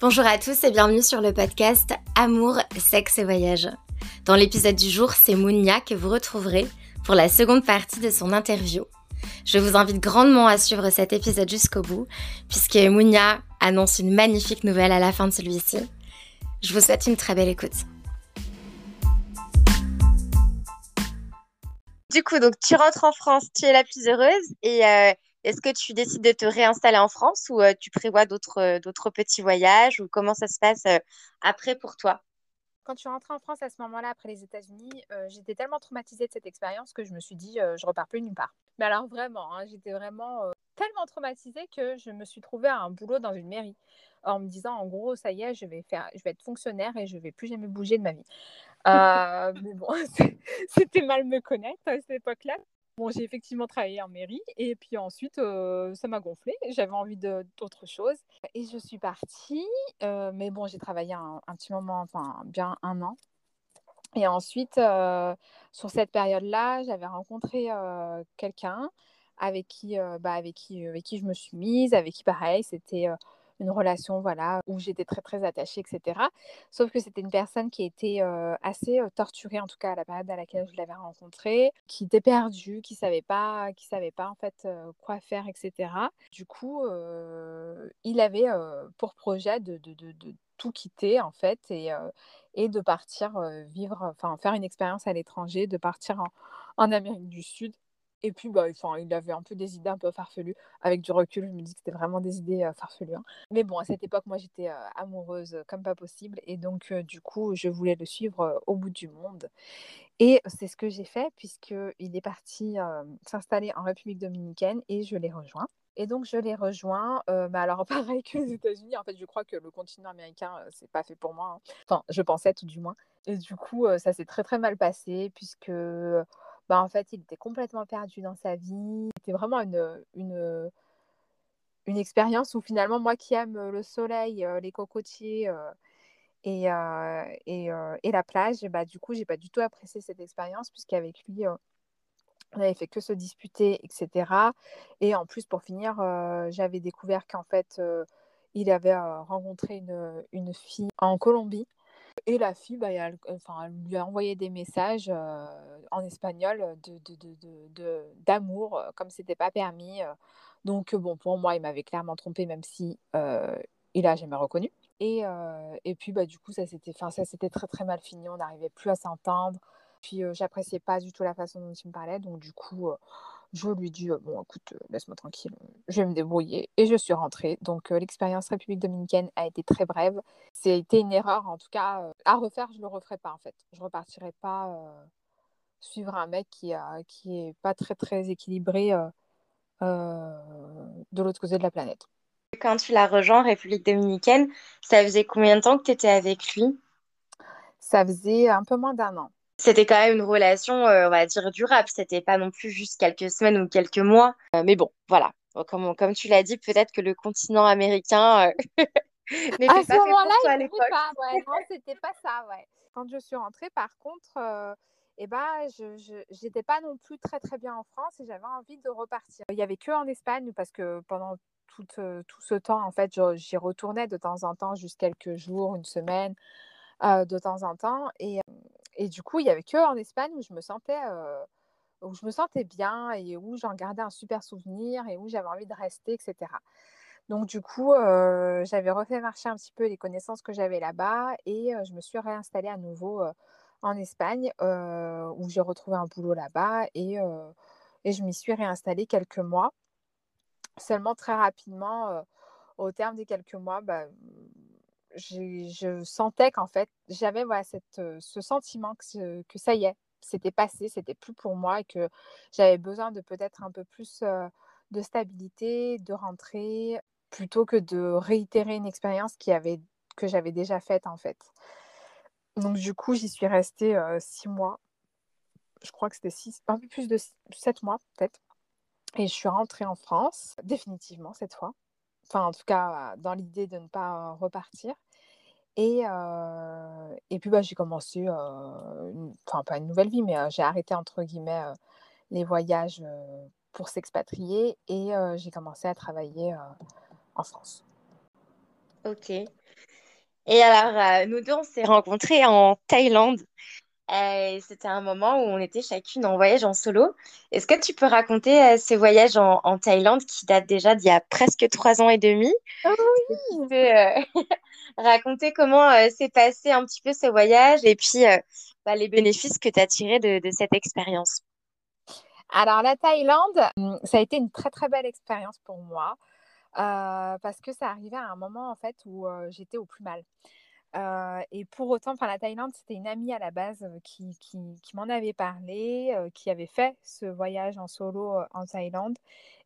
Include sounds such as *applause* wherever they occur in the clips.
Bonjour à tous et bienvenue sur le podcast Amour, sexe et voyage. Dans l'épisode du jour, c'est Mounia que vous retrouverez pour la seconde partie de son interview. Je vous invite grandement à suivre cet épisode jusqu'au bout, puisque Mounia annonce une magnifique nouvelle à la fin de celui-ci. Je vous souhaite une très belle écoute. Du coup, donc tu rentres en France, tu es la plus heureuse et euh, est-ce que tu décides de te réinstaller en France ou euh, tu prévois d'autres euh, d'autres petits voyages ou comment ça se passe euh, après pour toi? Quand je suis rentrée en France à ce moment-là, après les États-Unis, j'étais tellement traumatisée de cette expérience que je me suis dit, je repars plus nulle part. Mais alors vraiment, hein, j'étais vraiment tellement traumatisée que je me suis trouvée à un boulot dans une mairie en me disant, en gros, ça y est, je vais, faire, je vais être fonctionnaire et je vais plus jamais bouger de ma vie. *laughs* mais bon, *laughs* c'était mal me connaître à cette époque-là. Bon, j'ai effectivement travaillé en mairie et puis ensuite, euh, ça m'a gonflé. J'avais envie d'autre chose et je suis partie. Euh, mais bon, j'ai travaillé un, petit moment, enfin bien un an. Et ensuite, euh, sur cette période-là, j'avais rencontré quelqu'un avec qui, bah, avec qui, avec qui je me suis mise, avec qui pareil, c'était une relation voilà où j'étais très très attachée etc sauf que c'était une personne qui était assez torturée en tout cas à la période à laquelle je l'avais rencontrée qui était perdue qui savait pas qui savait pas en fait quoi faire etc du coup il avait pour projet de, de, de, tout quitter en fait et, et de partir vivre enfin faire une expérience à l'étranger de partir en, en Amérique du Sud et puis, bah, il avait un peu des idées un peu farfelues. Avec du recul, je me dis que c'était vraiment des idées farfelues. Hein. Mais bon, à cette époque, moi, j'étais amoureuse comme pas possible. Et donc, du coup, je voulais le suivre au bout du monde. Et c'est ce que j'ai fait, puisqu'il est parti s'installer en République dominicaine et je l'ai rejoint. Et donc, je l'ai rejoint. bah alors, *laughs* pareil que les États-Unis, en fait, je crois que le continent américain, c'est pas fait pour moi. Hein. Enfin, je pensais tout du moins. Et du coup, ça s'est très, très mal passé, puisque bah, en fait, il était complètement perdu dans sa vie. C'était vraiment une, une, une expérience où finalement, moi qui aime le soleil, les cocotiers et, et, et, la plage, bah, du coup, j'ai pas du tout apprécié cette expérience puisqu'avec lui, on n'avait fait que se disputer, etc. Et en plus, pour finir, j'avais découvert qu'en fait, il avait rencontré une, une fille en Colombie et la fille, bah, enfin, elle lui a envoyé des messages euh, en espagnol d'amour, de, de, de, de euh, comme c'était pas permis. Euh. Donc, bon, pour moi, il m'avait clairement trompé, même si il a jamais reconnu. Et, et puis, bah, du coup, ça s'était très, très mal fini. On n'arrivait plus à s'entendre. Puis, j'appréciais pas du tout la façon dont il me parlait. Donc, du coup, je lui dis bon écoute laisse-moi tranquille je vais me débrouiller et je suis rentrée. Donc l'expérience République dominicaine a été très brève. C'était une erreur en tout cas à refaire je le referai pas en fait. Je repartirai pas suivre un mec qui a qui est pas très très équilibré de l'autre côté de la planète. Quand tu l'as rejoint République dominicaine ça faisait combien de temps que tu étais avec lui? Ça faisait un peu moins d'un an c'était quand même une relation, euh, on va dire, durable. C'était pas non plus juste quelques semaines ou quelques mois. Euh, mais bon, voilà. Comme, comme tu l'as dit, peut-être que le continent américain euh, *laughs* n'était pas fait pour toi à l'époque. Ouais, non, c'était pas ça, ouais. Quand je suis rentrée, par contre, eh ben, je n'étais pas non plus très très bien en France et j'avais envie de repartir. Il y avait que en Espagne parce que pendant tout, tout ce temps, en fait, j'y retournais de temps en temps, juste quelques jours, une semaine, de temps en temps. Et, et du coup, il y avait que en Espagne où je me sentais, où je me sentais bien et où j'en gardais un super souvenir et où j'avais envie de rester, etc. Donc du coup, j'avais refait marcher un petit peu les connaissances que j'avais là-bas et je me suis réinstallée à nouveau en Espagne où j'ai retrouvé un boulot là-bas et, et je m'y suis réinstallée quelques mois. Seulement très rapidement, au terme des quelques mois, bah, je sentais qu'en fait, j'avais voilà, cette, ce sentiment que, que ça y est, c'était passé, c'était plus pour moi et que j'avais besoin de peut-être un peu plus de stabilité, de rentrer, plutôt que de réitérer une expérience qui avait, que j'avais déjà faite en fait. Donc du coup, j'y suis restée six mois. Je crois que c'était six, un peu plus de sept mois peut-être. Et je suis rentrée en France, définitivement cette fois. Enfin, en tout cas, dans l'idée de ne pas repartir. Et, et puis, bah, j'ai commencé, enfin, pas une nouvelle vie, mais j'ai arrêté, entre guillemets, les voyages pour s'expatrier et j'ai commencé à travailler en France. Ok. Et alors, nous deux, on s'est rencontrés en Thaïlande. Euh, c'était un moment où on était chacune en voyage en solo. Est-ce que tu peux raconter euh, ce voyage en, en, Thaïlande qui date déjà d'il y a presque trois ans et demi? Oh oui. Tu peux euh, *laughs* raconter comment s'est passé un petit peu ce voyage et puis bah, les bénéfices que tu as tirés de, de cette expérience? Alors la Thaïlande, hum, ça a été une très très belle expérience pour moi parce que ça arrivait à un moment en fait où j'étais au plus mal et pour autant, enfin, la Thaïlande, c'était une amie à la base qui, qui, qui m'en avait parlé, qui avait fait ce voyage en solo en Thaïlande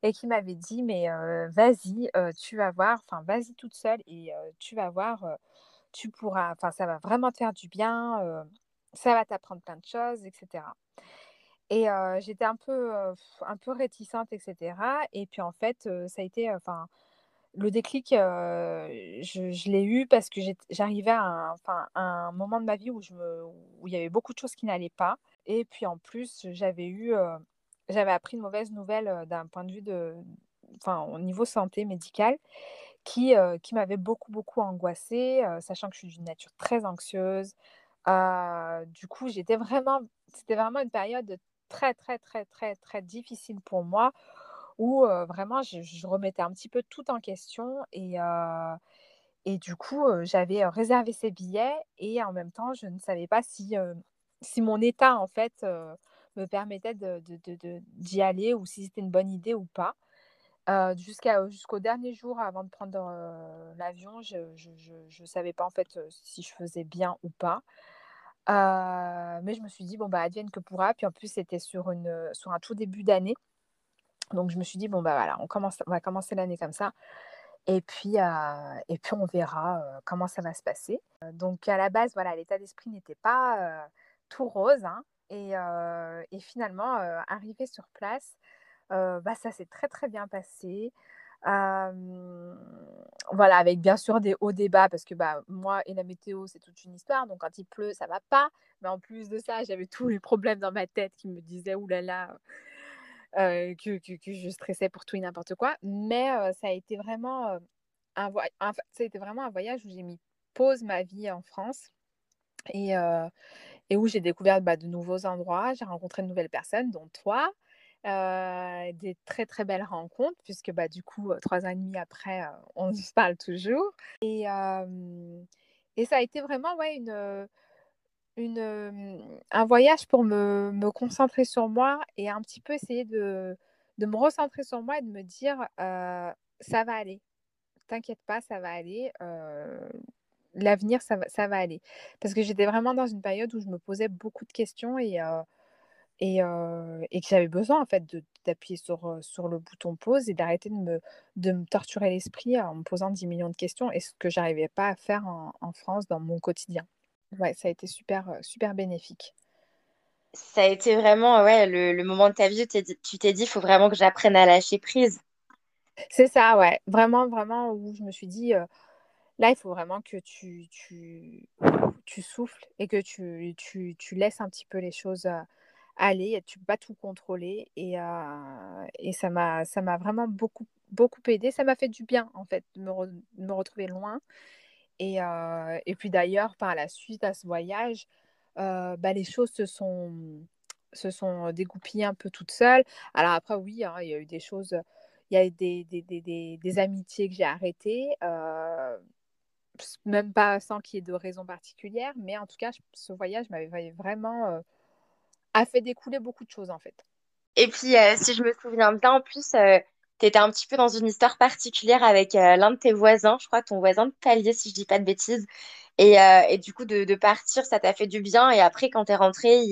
et qui m'avait dit Mais vas-y, tu vas voir, enfin, vas-y toute seule et tu vas voir, tu pourras, enfin, ça va vraiment te faire du bien, ça va t'apprendre plein de choses, etc. Et j'étais un peu, un peu réticente, etc. Et puis en fait, ça a été, enfin, le déclic, je, l'ai eu parce que j'arrivais à, un, moment de ma vie où il y avait beaucoup de choses qui n'allaient pas. Et puis en plus, j'avais eu, j'avais appris une mauvaise nouvelle d'un point de vue de, enfin, au niveau santé médicale, qui, qui m'avait beaucoup, beaucoup angoissée, sachant que je suis d'une nature très anxieuse. du coup, j'étais vraiment, c'était vraiment une période très, très, très, très, très difficile pour moi où vraiment je, remettais un petit peu tout en question et, et du coup j'avais réservé ces billets et en même temps je ne savais pas si, si mon état en fait me permettait d'y de, aller ou si c'était une bonne idée ou pas. jusqu'au dernier jour avant de prendre l'avion, je ne savais pas en fait si je faisais bien ou pas. mais je me suis dit, bon, bah, advienne que pourra. Puis en plus, c'était sur, sur un tout début d'année. Donc je me suis dit, bon, bah voilà, on, commence, on va commencer l'année comme ça. Et puis, euh, et puis on verra euh, comment ça va se passer. Donc à la base, voilà, l'état d'esprit n'était pas euh, tout rose. Hein, et, et, finalement, arrivé sur place, bah, ça s'est très très bien passé. voilà, avec bien sûr des hauts débats, parce que bah, moi et la météo, c'est toute une histoire. Donc quand il pleut, ça va pas. Mais en plus de ça, j'avais tous les problèmes dans ma tête qui me disaient, oulala, là là, que, que, je stressais pour tout et n'importe quoi. Mais ça a été vraiment un, voyage ça a été vraiment un voyage où j'ai mis pause ma vie en France et, et où j'ai découvert bah, de nouveaux endroits. J'ai rencontré de nouvelles personnes, dont toi. des très très belles rencontres puisque bah, du coup trois ans et demi après on *laughs* se parle toujours et, et ça a été vraiment ouais, une, une, un voyage pour me, me, concentrer sur moi et un petit peu essayer de, de me recentrer sur moi et de me dire ça va aller. T'inquiète pas, ça va aller. L'avenir, ça va, ça va aller. Parce que j'étais vraiment dans une période où je me posais beaucoup de questions et, et, et que j'avais besoin en fait d'appuyer sur, sur le bouton pause et d'arrêter de me, de me torturer l'esprit en me posant 10 millions de questions et ce que j'arrivais pas à faire en, en France dans mon quotidien. Ouais, ça a été super, super bénéfique. Ça a été vraiment ouais, le, moment de ta vie où tu t'es dit, il faut vraiment que j'apprenne à lâcher prise. C'est ça, ouais. Vraiment, vraiment, où je me suis dit, là, il faut vraiment que tu, tu, tu souffles et que tu, tu, tu, laisses un petit peu les choses aller. Tu ne peux pas tout contrôler. Et, et ça m'a vraiment beaucoup, beaucoup aidé. Ça m'a fait du bien, en fait, de me, de me retrouver loin et, et puis d'ailleurs, par la suite à ce voyage, bah, les choses se sont, se sont dégoupillées un peu toutes seules. Alors après, oui, hein, il y a eu des choses, il y a eu des, des, des, des amitiés que j'ai arrêtées, même pas sans qu'il y ait de raison particulière, mais en tout cas, ce voyage m'avait vraiment a fait découler beaucoup de choses en fait. Et puis, si je me souviens bien, en plus, tu étais un petit peu dans une histoire particulière avec euh, l'un de tes voisins, je crois, ton voisin de palier, si je dis pas de bêtises. Et, euh, du coup, de, partir, ça t'a fait du bien. Et après, quand tu es rentré,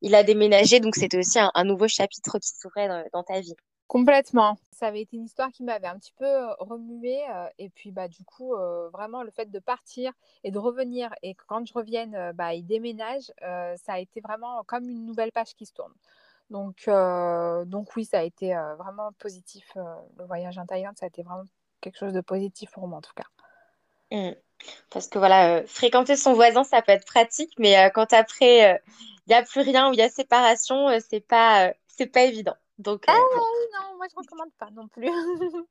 il, a déménagé. Donc, c'était aussi un, nouveau chapitre qui s'ouvrait dans, ta vie. Complètement. Ça avait été une histoire qui m'avait un petit peu euh, remuée. et puis, bah, du coup, vraiment, le fait de partir et de revenir et que quand je revienne, bah, il déménage, ça a été vraiment comme une nouvelle page qui se tourne. Donc, euh, donc oui, ça a été euh, vraiment positif. Euh, le voyage en Thaïlande, ça a été vraiment quelque chose de positif pour moi en tout cas. Mmh. Parce que voilà, fréquenter son voisin, ça peut être pratique, mais quand après, il n'y a plus rien ou il y a séparation, c'est pas, c'est pas évident. Donc, ah non, moi je recommande pas non plus. *laughs*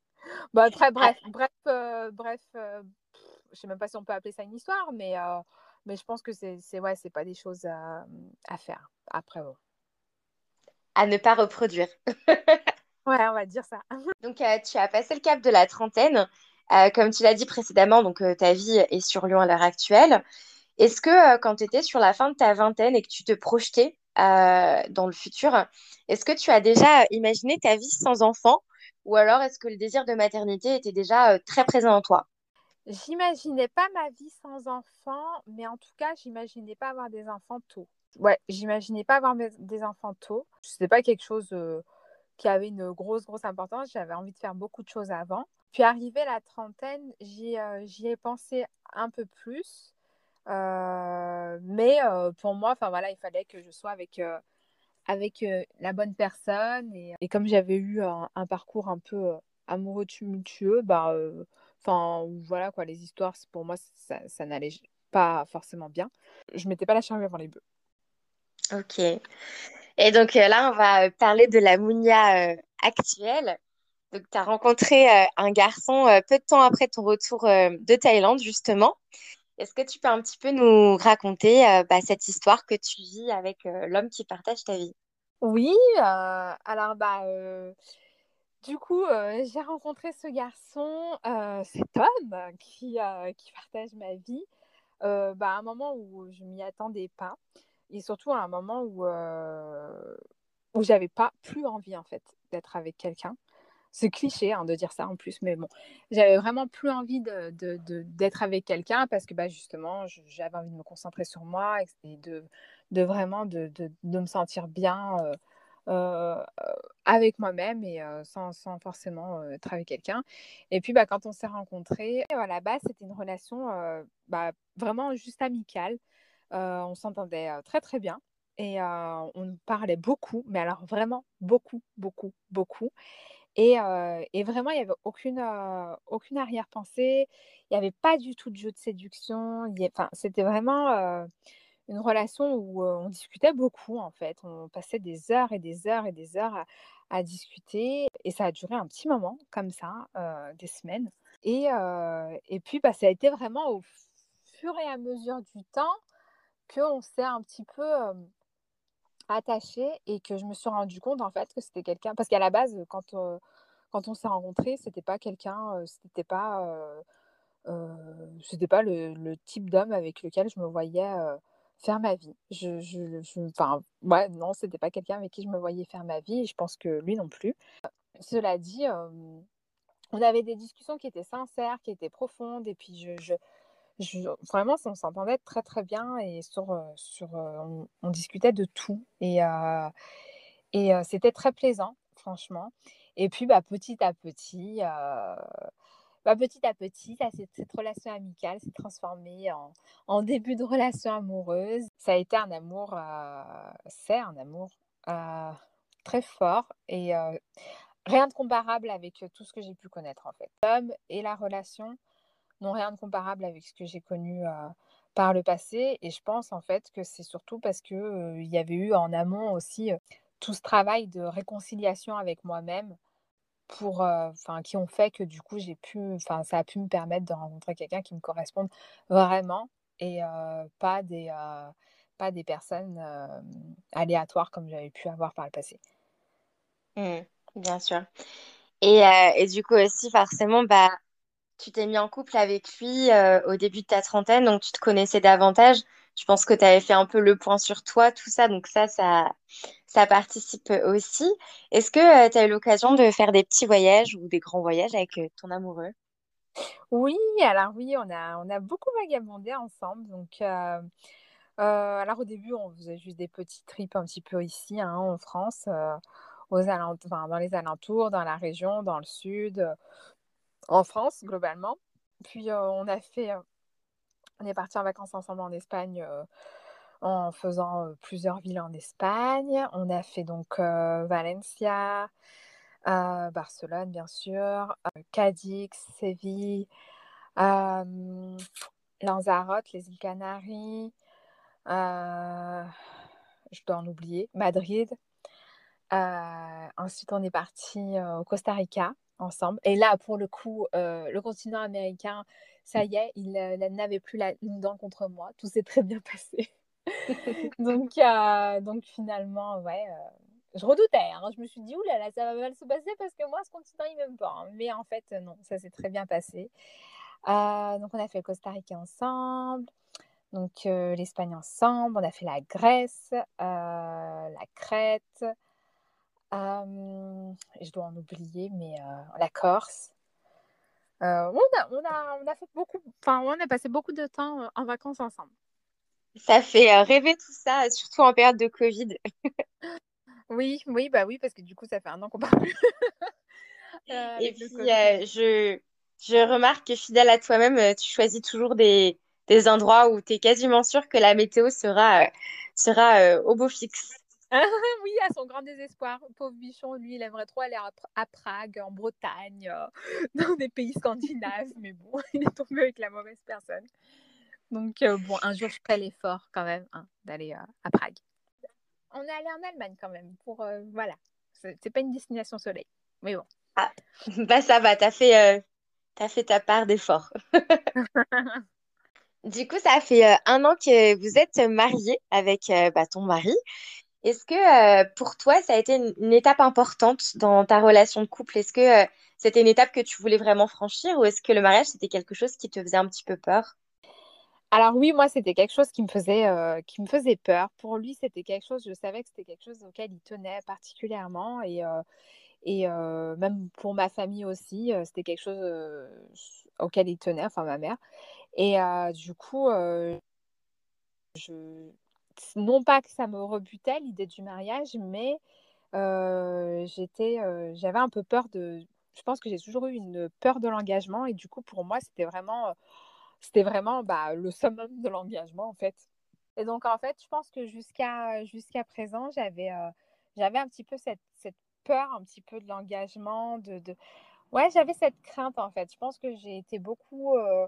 bah, très bref, bref, bref, je sais même pas si on peut appeler ça une histoire, mais, mais je pense que c'est ouais, c'est pas des choses à, à faire après. À ne pas reproduire. *laughs* ouais, on va dire ça. *laughs* donc, tu as passé le cap de la trentaine. comme tu l'as dit précédemment, donc ta vie est sur Lyon à l'heure actuelle. Est-ce que quand tu étais sur la fin de ta vingtaine et que tu te projetais dans le futur, est-ce que tu as déjà imaginé ta vie sans enfant? Ou alors est-ce que le désir de maternité était déjà très présent en toi? J'imaginais pas ma vie sans enfant, mais en tout cas, j'imaginais pas avoir des enfants tôt. Ouais, j'imaginais pas avoir des enfants tôt. Ce n'était pas quelque chose qui avait une grosse, grosse importance. J'avais envie de faire beaucoup de choses avant. Puis arrivé la trentaine, j'y ai pensé un peu plus. mais pour moi, enfin voilà, il fallait que je sois avec avec la bonne personne. Et, comme j'avais eu un, parcours un peu amoureux tumultueux, bah, enfin, voilà, quoi, les histoires, pour moi, ça, ça n'allait pas forcément bien. Je mettais pas la charrue avant les bœufs. Ok. Et donc là, on va parler de la Mounia actuelle. Donc, tu as rencontré un garçon peu de temps après ton retour de Thaïlande, justement. Est-ce que tu peux un petit peu nous raconter euh, bah, cette histoire que tu vis avec euh, l'homme qui partage ta vie? Oui, euh, alors bah, du coup, j'ai rencontré ce garçon, cet homme qui, qui partage ma vie, bah, à un moment où je m'y attendais pas, et surtout à un moment où, où j'avais pas plus envie en fait d'être avec quelqu'un c'est cliché hein, de dire ça en plus, mais bon, j'avais vraiment plus envie d'être de, de, avec quelqu'un parce que bah, justement, j'avais envie de me concentrer sur moi et de, de vraiment de, me sentir bien euh, euh, avec moi-même et euh, sans, sans, forcément être avec quelqu'un. Et puis, bah, quand on s'est rencontrés, à la base, c'était une relation bah, vraiment juste amicale. On s'entendait très, très bien. Et on parlait beaucoup, mais alors vraiment beaucoup, beaucoup, beaucoup. Et, vraiment, il n'y avait aucune, aucune arrière-pensée. Il n'y avait pas du tout de jeu de séduction. Enfin, c'était vraiment une relation où on discutait beaucoup, en fait. On passait des heures et des heures et des heures à, discuter. Et ça a duré un petit moment, comme ça, des semaines. Et, et puis, bah, ça a été vraiment au fur et à mesure du temps qu'on s'est un petit peu attachée et que je me suis rendu compte en fait que c'était quelqu'un parce qu'à la base quand quand on s'est rencontrés c'était pas quelqu'un c'était pas c'était pas le, type d'homme avec lequel je me voyais faire ma vie. Je, je, enfin ouais non c'était pas quelqu'un avec qui je me voyais faire ma vie et je pense que lui non plus. Cela dit on avait des discussions qui étaient sincères qui étaient profondes et puis je vraiment, on s'entendait très très bien et sur, euh, sur, euh, on, discutait de tout. Et, euh, et c'était très plaisant, franchement. Et puis, bah, petit à petit, bah, petit à petit, cette, relation amicale s'est transformée en, en, début de relation amoureuse. Ça a été un amour, c'est un amour très fort et rien de comparable avec tout ce que j'ai pu connaître en fait. L'homme et la relation, n'ont rien de comparable avec ce que j'ai connu par le passé. Et je pense en fait que c'est surtout parce que il y avait eu en amont aussi tout ce travail de réconciliation avec moi-même pour enfin qui ont fait que du coup j'ai pu enfin ça a pu me permettre de rencontrer quelqu'un qui me corresponde vraiment et pas des pas des personnes aléatoires comme j'avais pu avoir par le passé. Mmh, bien sûr. Et, et, du coup aussi forcément bah tu t'es mis en couple avec lui euh, au début de ta trentaine, donc tu te connaissais davantage. Je pense que tu avais fait un peu le point sur toi, tout ça, donc ça, ça, ça participe aussi. Est-ce que euh, tu as eu l'occasion de faire des petits voyages ou des grands voyages avec euh, ton amoureux? Oui, alors oui, on a, on a beaucoup vagabondé ensemble. Donc, alors au début, on faisait juste des petits trips un petit peu ici, hein, en France, aux alentours, dans les alentours, dans la région, dans le sud en France, globalement. Puis euh, on a fait, euh, on est parti en vacances ensemble en Espagne euh, en faisant plusieurs villes en Espagne. On a fait donc Valencia, Barcelone, bien sûr, Cadix, Séville, Lanzarote, les îles Canaries. je dois en oublier, Madrid. ensuite, on est parti au Costa Rica ensemble. Et là, pour le coup, le continent américain, ça y est, il, n'avait plus la, une dent contre moi. Tout s'est très bien *laughs* passé. *laughs* donc, donc finalement, ouais, je redoutais. Hein. Je me suis dit, oulala, ça va mal se passer parce que moi, ce continent, il m'aime pas. Hein. Mais en fait, non, ça s'est très bien passé. donc, on a fait le Costa Rica ensemble. Donc, l'Espagne ensemble. On a fait la Grèce, la Crète. Je dois en oublier, mais la Corse. on, a, on, a, on a fait beaucoup, enfin, on a passé beaucoup de temps en vacances ensemble. Ça fait rêver tout ça, surtout en période de Covid. *laughs* Oui, oui, bah oui, parce que du coup, ça fait un an qu'on parle plus. *laughs* Euh, et puis, euh, je, je remarque que fidèle à toi-même, euh, tu choisis toujours des, des endroits où tu es quasiment sûr que la météo sera, sera au beau fixe. *laughs* oui, à son grand désespoir. Pauvre bichon, lui, il aimerait trop aller à, Prague, en Bretagne, *laughs* dans des pays scandinaves, mais bon, *laughs* il est tombé avec la mauvaise personne. Donc, bon, un jour, je ferai l'effort quand même hein, d'aller à Prague on est allé en Allemagne quand même. Pour euh, voilà, c'est pas une destination soleil, mais bon. Ah, bah ça va, t'as fait, euh, as fait ta part d'effort. du coup, ça fait euh, un an que vous êtes mariée avec bah, ton mari. Est-ce que pour toi, ça a été une, étape importante dans ta relation de couple? Est-ce que c'était une étape que tu voulais vraiment franchir ou est-ce que le mariage, c'était quelque chose qui te faisait un petit peu peur? Alors oui, moi, c'était quelque chose qui me faisait, euh, qui me faisait peur. Pour lui, c'était quelque chose, je savais que c'était quelque chose auquel il tenait particulièrement. Et, euh, et euh, même pour ma famille aussi, c'était quelque chose auquel il tenait, enfin ma mère. Et du coup, je... non pas que ça me rebutait l'idée du mariage, mais j'étais, j'avais un peu peur de... Je pense que j'ai toujours eu une peur de l'engagement. Et du coup, pour moi, c'était vraiment c'était vraiment bah, le summum de l'engagement en fait. Et donc en fait, je pense que jusqu'à jusqu'à présent, j'avais euh, j'avais un petit peu cette, cette, peur un petit peu de l'engagement, de, de, ouais, j'avais cette crainte en fait. Je pense que j'ai été beaucoup euh,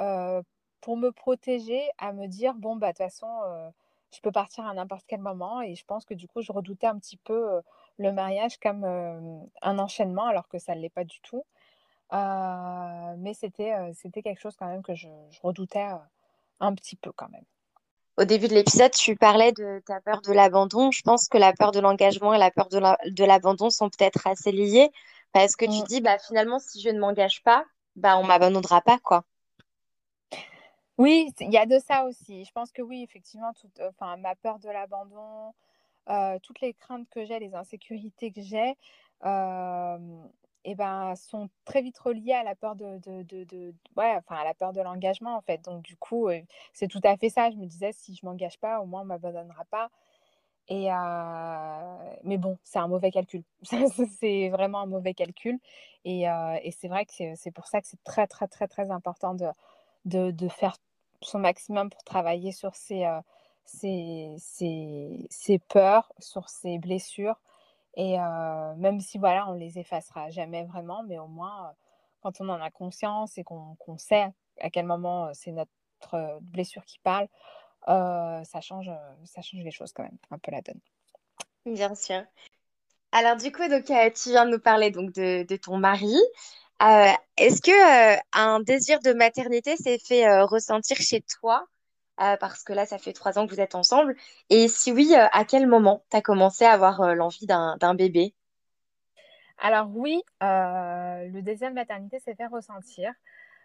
euh, pour me protéger à me dire bon bah de toute façon je peux partir à n'importe quel moment et je pense que du coup je redoutais un petit peu le mariage comme un enchaînement alors que ça ne l'est pas du tout. Mais c'était, c'était quelque chose quand même que je, redoutais un petit peu quand même. Au début de l'épisode, tu parlais de ta peur de l'abandon. Je pense que la peur de l'engagement et la peur de l'abandon sont peut-être assez liées parce que tu mmh. dis, bah, finalement, si je ne m'engage pas, bah, on m'abandonnera pas, quoi. Oui, il y a de ça aussi. Je pense que oui, effectivement, toute, enfin, ma peur de l'abandon, toutes les craintes que j'ai, les insécurités que j'ai, et ben, sont très vite reliées à la peur de, de, de, ouais, enfin, à la peur de l'engagement, en fait. Donc, du coup, c'est tout à fait ça. Je me disais, si je m'engage pas, au moins, on m'abandonnera pas. Et mais bon, c'est un mauvais calcul. *laughs* c'est vraiment un mauvais calcul. Et, et c'est vrai que c'est pour ça que c'est très, très, très, très important de, de, de, faire son maximum pour travailler sur ses, ses, ses, ses peurs, sur ses blessures, et même si voilà, on les effacera jamais vraiment, mais au moins, quand on en a conscience et qu'on sait à quel moment c'est notre blessure qui parle, ça, change, ça change les choses quand même, un peu la donne. Bien sûr. Alors du coup, donc, tu viens de nous parler donc, de, de ton mari. Est-ce que un désir de maternité s'est fait ressentir chez toi euh, parce que là, ça fait trois ans que vous êtes ensemble? Et si oui, euh, à quel moment tu as commencé à avoir euh, l'envie d'un bébé? Alors oui, le désir de maternité s'est fait ressentir.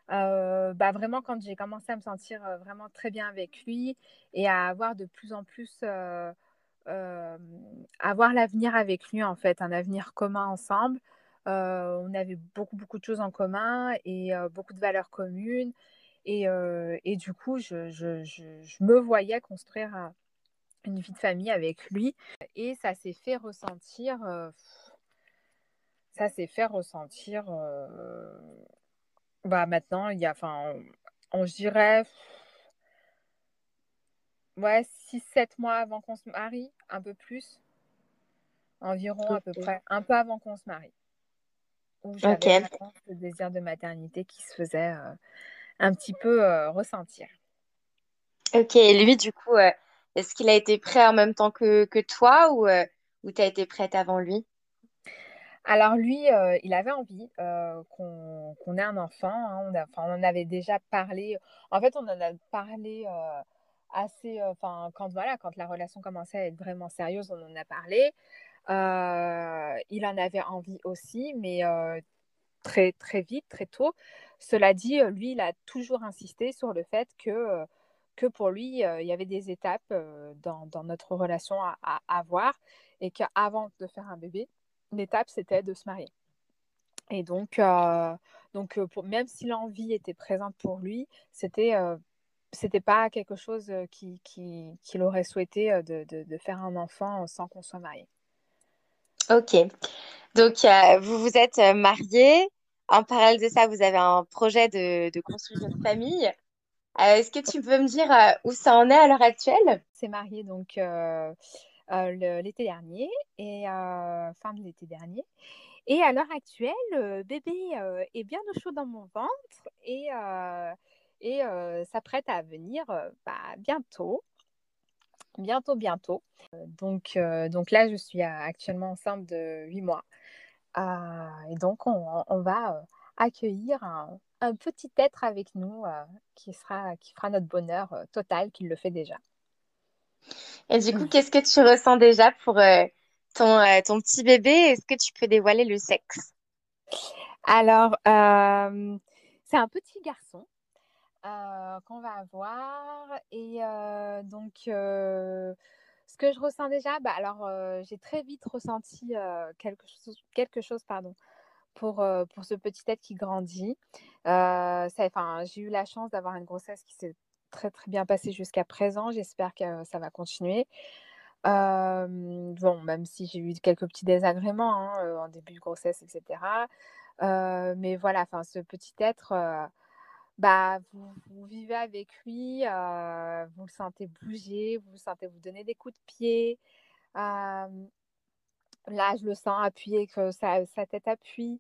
bah vraiment quand j'ai commencé à me sentir vraiment très bien avec lui et à avoir de plus en plus avoir l'avenir avec lui en fait un avenir commun ensemble on avait beaucoup beaucoup de choses en commun et beaucoup de valeurs communes et, du coup, je, me voyais construire une vie de famille avec lui. Et ça s'est fait ressentir. ça s'est fait ressentir. bah maintenant, il y a. Enfin, on, je dirais. Ouais, 6-7 mois avant qu'on se marie, un peu plus. Environ à peu près. Un peu avant qu'on se marie. Où j'avais le désir de maternité qui se faisait un petit peu euh, ressentir. Ok, et lui, du coup, euh, est-ce qu'il a été prêt en même temps que, que toi ou, euh, ou tu as été prête avant lui? Alors lui, il avait envie qu'on ait un enfant. Hein. On, on, en avait déjà parlé. En fait, on en a parlé assez. Enfin, quand voilà, quand la relation commençait à être vraiment sérieuse, on en a parlé. Il en avait envie aussi, mais très très vite, très tôt. Cela dit, lui, il a toujours insisté sur le fait que que pour lui, il y avait des étapes dans, notre relation à, avoir et qu'avant de faire un bébé, l'étape, c'était de se marier. Et donc, euh, donc même si l'envie était présente pour lui, c'était euh, c'était pas quelque chose qu'il qui, qui aurait souhaité de, de, de, faire un enfant sans qu'on soit marié. Ok. Donc, vous vous êtes mariés. En parallèle de ça, vous avez un projet de, de construire une famille. Est-ce que tu peux me dire où ça en est à l'heure actuelle? C'est marié donc euh, l'été dernier et euh, fin de l'été dernier. Et à l'heure actuelle, bébé euh, est bien au chaud dans mon ventre et, et s'apprête à venir bah, bientôt. Bientôt, bientôt. Donc, donc là, je suis actuellement enceinte de 8 mois. et donc, on, on va accueillir un, un, petit être avec nous qui, sera, qui fera notre bonheur total, qu'il le fait déjà. Et du coup, qu'est-ce que tu ressens déjà pour euh, ton, euh, ton petit bébé? Est-ce que tu peux dévoiler le sexe? Alors, euh, c'est un petit garçon qu'on va avoir. Et donc, ce que je ressens déjà, bah, alors, j'ai très vite ressenti quelque chose, quelque chose pardon, pour, pour ce petit être qui grandit. j'ai eu la chance d'avoir une grossesse qui s'est très très bien passé jusqu'à présent. J'espère que ça va continuer. bon, même si j'ai eu quelques petits désagréments hein, en début de grossesse, etc. mais voilà, ce petit être, bah, vous, vivez avec lui, vous le sentez bouger, vous le sentez vous donner des coups de pied. là, je le sens appuyer, que sa, tête appuie.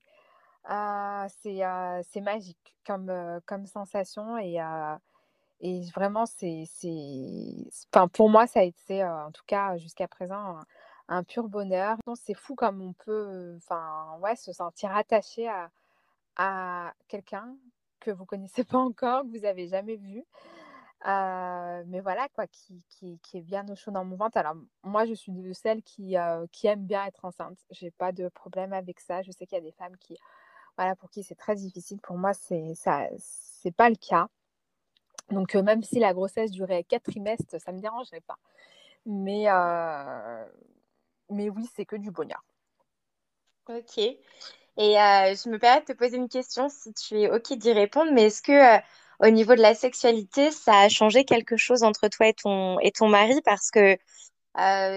c'est magique comme, comme sensation et et vraiment, c'est, enfin, pour moi, ça a été, en tout cas jusqu'à présent, un, pur bonheur. C'est fou comme on peut ouais, se sentir attaché à, à quelqu'un que vous connaissez pas encore, que vous avez jamais vu. mais voilà, quoi, qui, qui, qui, est bien au chaud dans mon ventre. Alors, moi, je suis de celles qui, qui aiment bien être enceinte. J'ai pas de problème avec ça. Je sais qu'il y a des femmes qui, voilà, pour qui c'est très difficile. Pour moi, c'est ça, c'est pas le cas. Donc, même si la grossesse durait quatre trimestres, ça ne me dérangerait pas. Mais, mais oui, c'est que du bonheur. Ok. Et je me permets de te poser une question si tu es OK d'y répondre, mais est-ce que au niveau de la sexualité, ça a changé quelque chose entre toi et ton, et ton mari? Parce que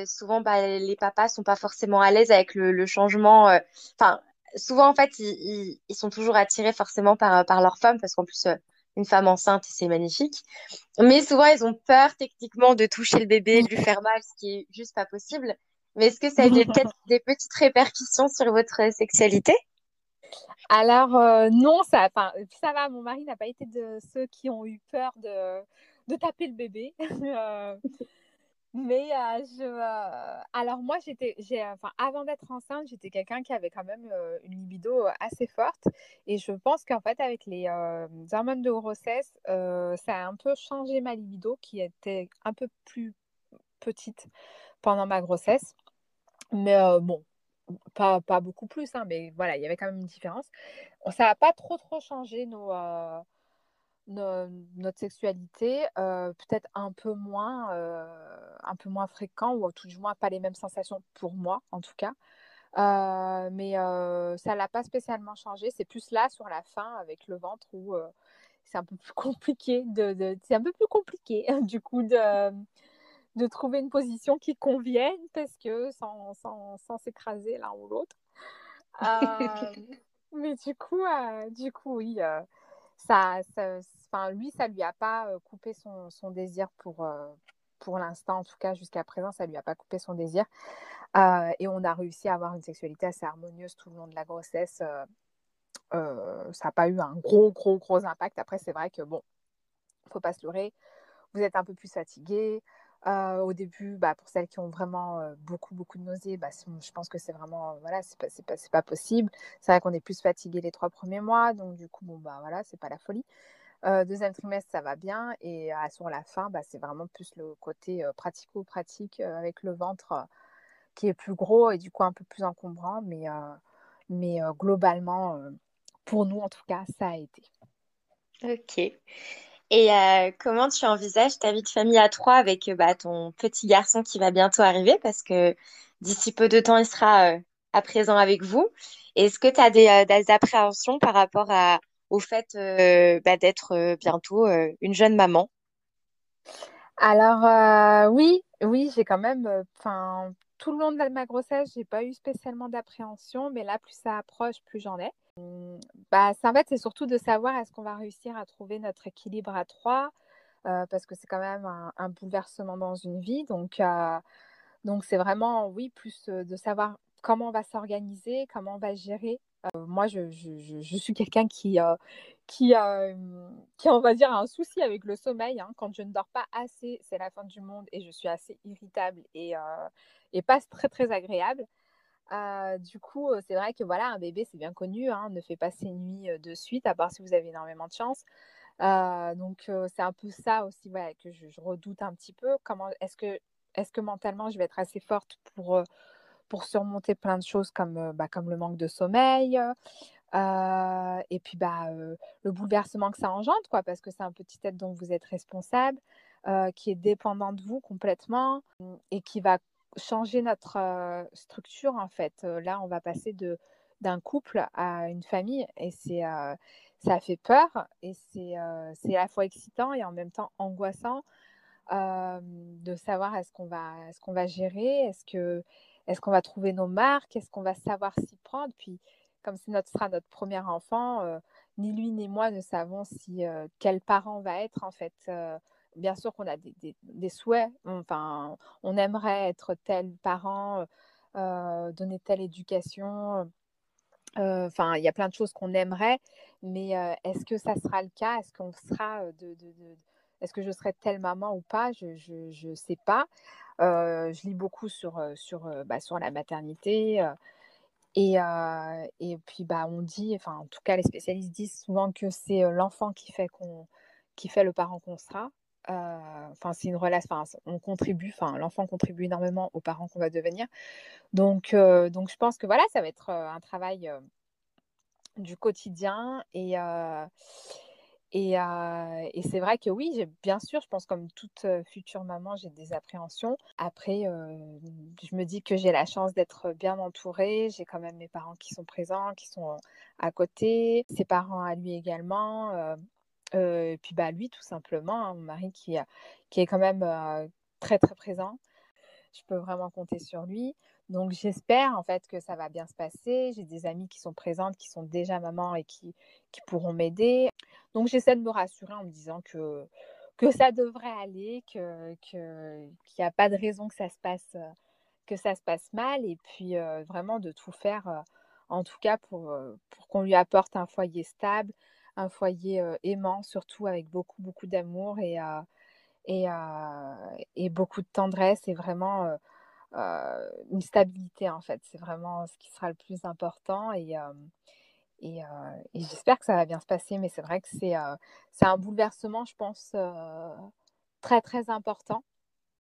souvent, bah, les papas sont pas forcément à l'aise avec le, changement. Enfin, souvent, en fait, ils, ils, sont toujours attirés forcément par, par leur femme, parce qu'en plus, une femme enceinte c'est magnifique. Mais souvent, ils ont peur techniquement de toucher le bébé, de lui *laughs* faire mal, ce qui est juste pas possible. Mais est-ce que ça a eu peut-être des petites répercussions sur votre sexualité? Alors, euh, non, ça, ça va, mon mari n'a pas été de ceux qui ont eu peur de, de taper le bébé. *laughs* Euh, mais euh, je, alors moi, j'étais, j'ai, enfin, avant d'être enceinte, j'étais quelqu'un qui avait quand même une libido assez forte. Et je pense qu'en fait, avec les hormones de grossesse, ça a un peu changé ma libido, qui était un peu plus petite pendant ma grossesse. Mais bon, pas, pas beaucoup plus, hein, mais voilà, il y avait quand même une différence. Ça n'a pas trop, trop changé nos notre sexualité, euh, peut-être un peu moins, euh, un peu moins fréquent ou tout du moins pas les mêmes sensations pour moi en tout cas. Euh, mais ça l'a pas spécialement changé. C'est plus là sur la fin avec le ventre où c'est un peu plus *laughs* compliqué de, c'est un peu plus compliqué *laughs* du coup de de trouver une position qui convienne parce que sans, sans, sans s'écraser l'un ou l'autre. *laughs* mais du coup, du coup, oui, ça, ça, enfin, lui, ça lui a pas euh, coupé son, son, désir pour, euh, pour l'instant, en tout cas jusqu'à présent, ça lui a pas coupé son désir. Euh, et on a réussi à avoir une sexualité assez harmonieuse tout le long de la grossesse. ça n'a pas eu un gros, gros, gros impact. Après, c'est vrai que bon, faut pas se leurrer. Vous êtes un peu plus fatigué. Au début, bah, pour celles qui ont vraiment beaucoup, beaucoup de nausées, bah, je pense que c'est vraiment, voilà, c'est pas, possible. C'est vrai qu'on est plus fatigué les trois premiers mois, donc du coup, bon, bah voilà, c'est pas la folie. deuxième trimestre, ça va bien, et sur la fin, bah, c'est vraiment plus le côté pratico-pratique avec le ventre qui est plus gros et du coup un peu plus encombrant, mais, mais globalement, pour nous en tout cas, ça a été. Ok. Et euh, comment tu envisages ta vie de famille à trois avec euh, bah, ton petit garçon qui va bientôt arriver? Parce que d'ici peu de temps, il sera euh, à présent avec vous. Est-ce que tu as des, des, appréhensions par rapport à, au fait bah, d'être bientôt une jeune maman? Alors oui, oui, j'ai quand même, enfin, tout le long de ma grossesse, j'ai pas eu spécialement d'appréhension, mais là, plus ça approche, plus j'en ai. Bah, en fait, c'est surtout de savoir est-ce qu'on va réussir à trouver notre équilibre à trois, parce que c'est quand même un, bouleversement dans une vie. Donc, donc c'est vraiment, oui, plus de savoir comment on va s'organiser, comment on va gérer. moi, je suis quelqu'un qui, qui, qui, on va dire, a un souci avec le sommeil. Hein. Quand je ne dors pas assez, c'est la fin du monde et je suis assez irritable et, et pas très, très agréable. Euh, du coup, c'est vrai que voilà, un bébé, c'est bien connu, hein, ne fait pas ses nuits de suite, à part si vous avez énormément de chance. donc, c'est un peu ça aussi que je, redoute un petit peu. Comment est-ce que, est que mentalement, je vais être assez forte pour, pour surmonter plein de choses comme, bah, comme le manque de sommeil et puis bah, le bouleversement que ça engendre, quoi, parce que c'est un petit être dont vous êtes responsable, qui est dépendant de vous complètement et qui va changer notre structure en fait. là, on va passer de d'un couple à une famille et c'est ça fait peur et c'est c'est à la fois excitant et en même temps angoissant de savoir est-ce qu'on va est-ce qu'on va gérer, est-ce que est-ce qu'on va trouver nos marques, est-ce qu'on va savoir s'y prendre. Puis comme c'est notre sera notre premier enfant, ni lui ni moi ne savons si quel parent va être en fait bien sûr qu'on a des, souhaits. Enfin, on aimerait être tel parent, euh, donner telle éducation. Euh, enfin, il y a plein de choses qu'on aimerait, mais euh, est-ce que ça sera le cas? Est-ce qu'on sera est-ce que je serai telle maman ou pas? Je ne sais pas. je lis beaucoup sur, sur, bah, la maternité. Et, et, puis, bah, on dit, enfin, en tout cas, les spécialistes disent souvent que c'est l'enfant qui fait, qui fait le parent qu'on sera. Enfin, c'est une relation. on contribue. Enfin, l'enfant contribue énormément aux parents qu'on va devenir. Donc, donc, je pense que voilà, ça va être un travail du quotidien et, et c'est vrai que oui, bien sûr, je pense comme toute future maman, j'ai des appréhensions. Après, je me dis que j'ai la chance d'être bien entourée. J'ai quand même mes parents qui sont présents, qui sont à côté, ses parents à lui également et puis bah, lui, tout simplement, hein, mon mari qui, qui est quand même très très présent. Je peux vraiment compter sur lui. Donc j'espère en fait que ça va bien se passer. J'ai des amies qui sont présentes, qui sont déjà mamans et qui, qui pourront m'aider. Donc j'essaie de me rassurer en me disant que, que ça devrait aller, que, qu'il n'y a pas de raison que ça se passe, que ça se passe mal. Et puis vraiment de tout faire, en tout cas pour, pour qu'on lui apporte un foyer stable, un foyer aimant, surtout avec beaucoup, beaucoup d'amour et, et, et, beaucoup de tendresse et vraiment une stabilité en fait. C'est vraiment ce qui sera le plus important et, et, et j'espère que ça va bien se passer, mais c'est vrai que c'est un bouleversement, je pense, très, très important.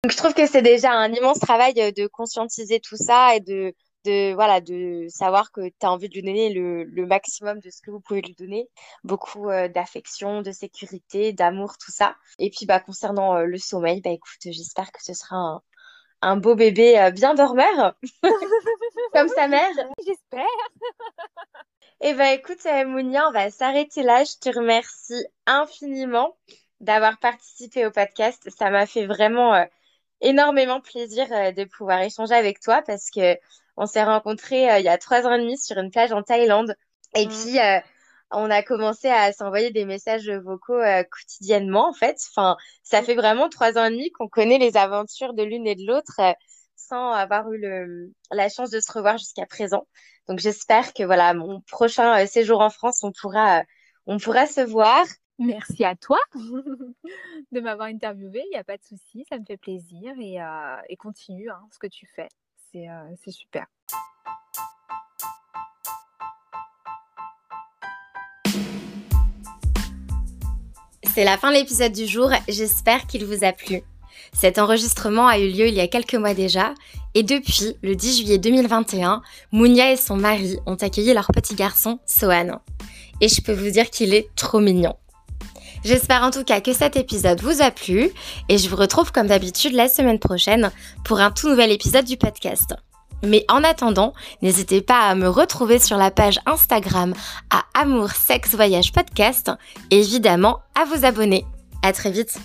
Donc, je trouve que c'est déjà un immense travail de conscientiser tout ça et de, de voilà de savoir que tu as envie de lui donner le, maximum de ce que vous pouvez lui donner. Beaucoup euh, d'affection de sécurité d'amour tout ça. Et puis bah concernant euh, le sommeil bah écoute j'espère que ce sera un, beau bébé euh, bien dormeur. *laughs* Comme sa mère. J'espère. Et *laughs* eh bah écoute Mounia on va s'arrêter là. Je te remercie infiniment d'avoir participé au podcast. Ça m'a fait vraiment énormément plaisir de pouvoir échanger avec toi parce que on s'est rencontrés euh, il y a trois ans et demi sur une plage en Thaïlande. Et mmh. puis, euh, on a commencé à s'envoyer des messages vocaux euh, quotidiennement, en fait. Enfin, ça mmh. fait vraiment trois ans et demi qu'on connaît les aventures de l'une et de l'autre sans avoir eu le, la chance de se revoir jusqu'à présent. Donc, j'espère que voilà, mon prochain séjour en France, on pourra, on pourra se voir. Merci à toi *laughs* de m'avoir interviewé. Il n'y a pas de souci, ça me fait plaisir et, euh, et continue hein, ce que tu fais. C'est euh, c'est super. C'est la fin de l'épisode du jour, j'espère qu'il vous a plu. Cet enregistrement a eu lieu il y a quelques mois déjà, et depuis le 10 juillet 2021, Mounia et son mari ont accueilli leur petit garçon, Sohan. Et je peux vous dire qu'il est trop mignon. J'espère en tout cas que cet épisode vous a plu, et je vous retrouve comme d'habitude la semaine prochaine pour un tout nouvel épisode du podcast. Mais en attendant, n'hésitez pas à me retrouver sur la page Instagram à Amour Sexe Voyage Podcast et évidemment à vous abonner. À très vite!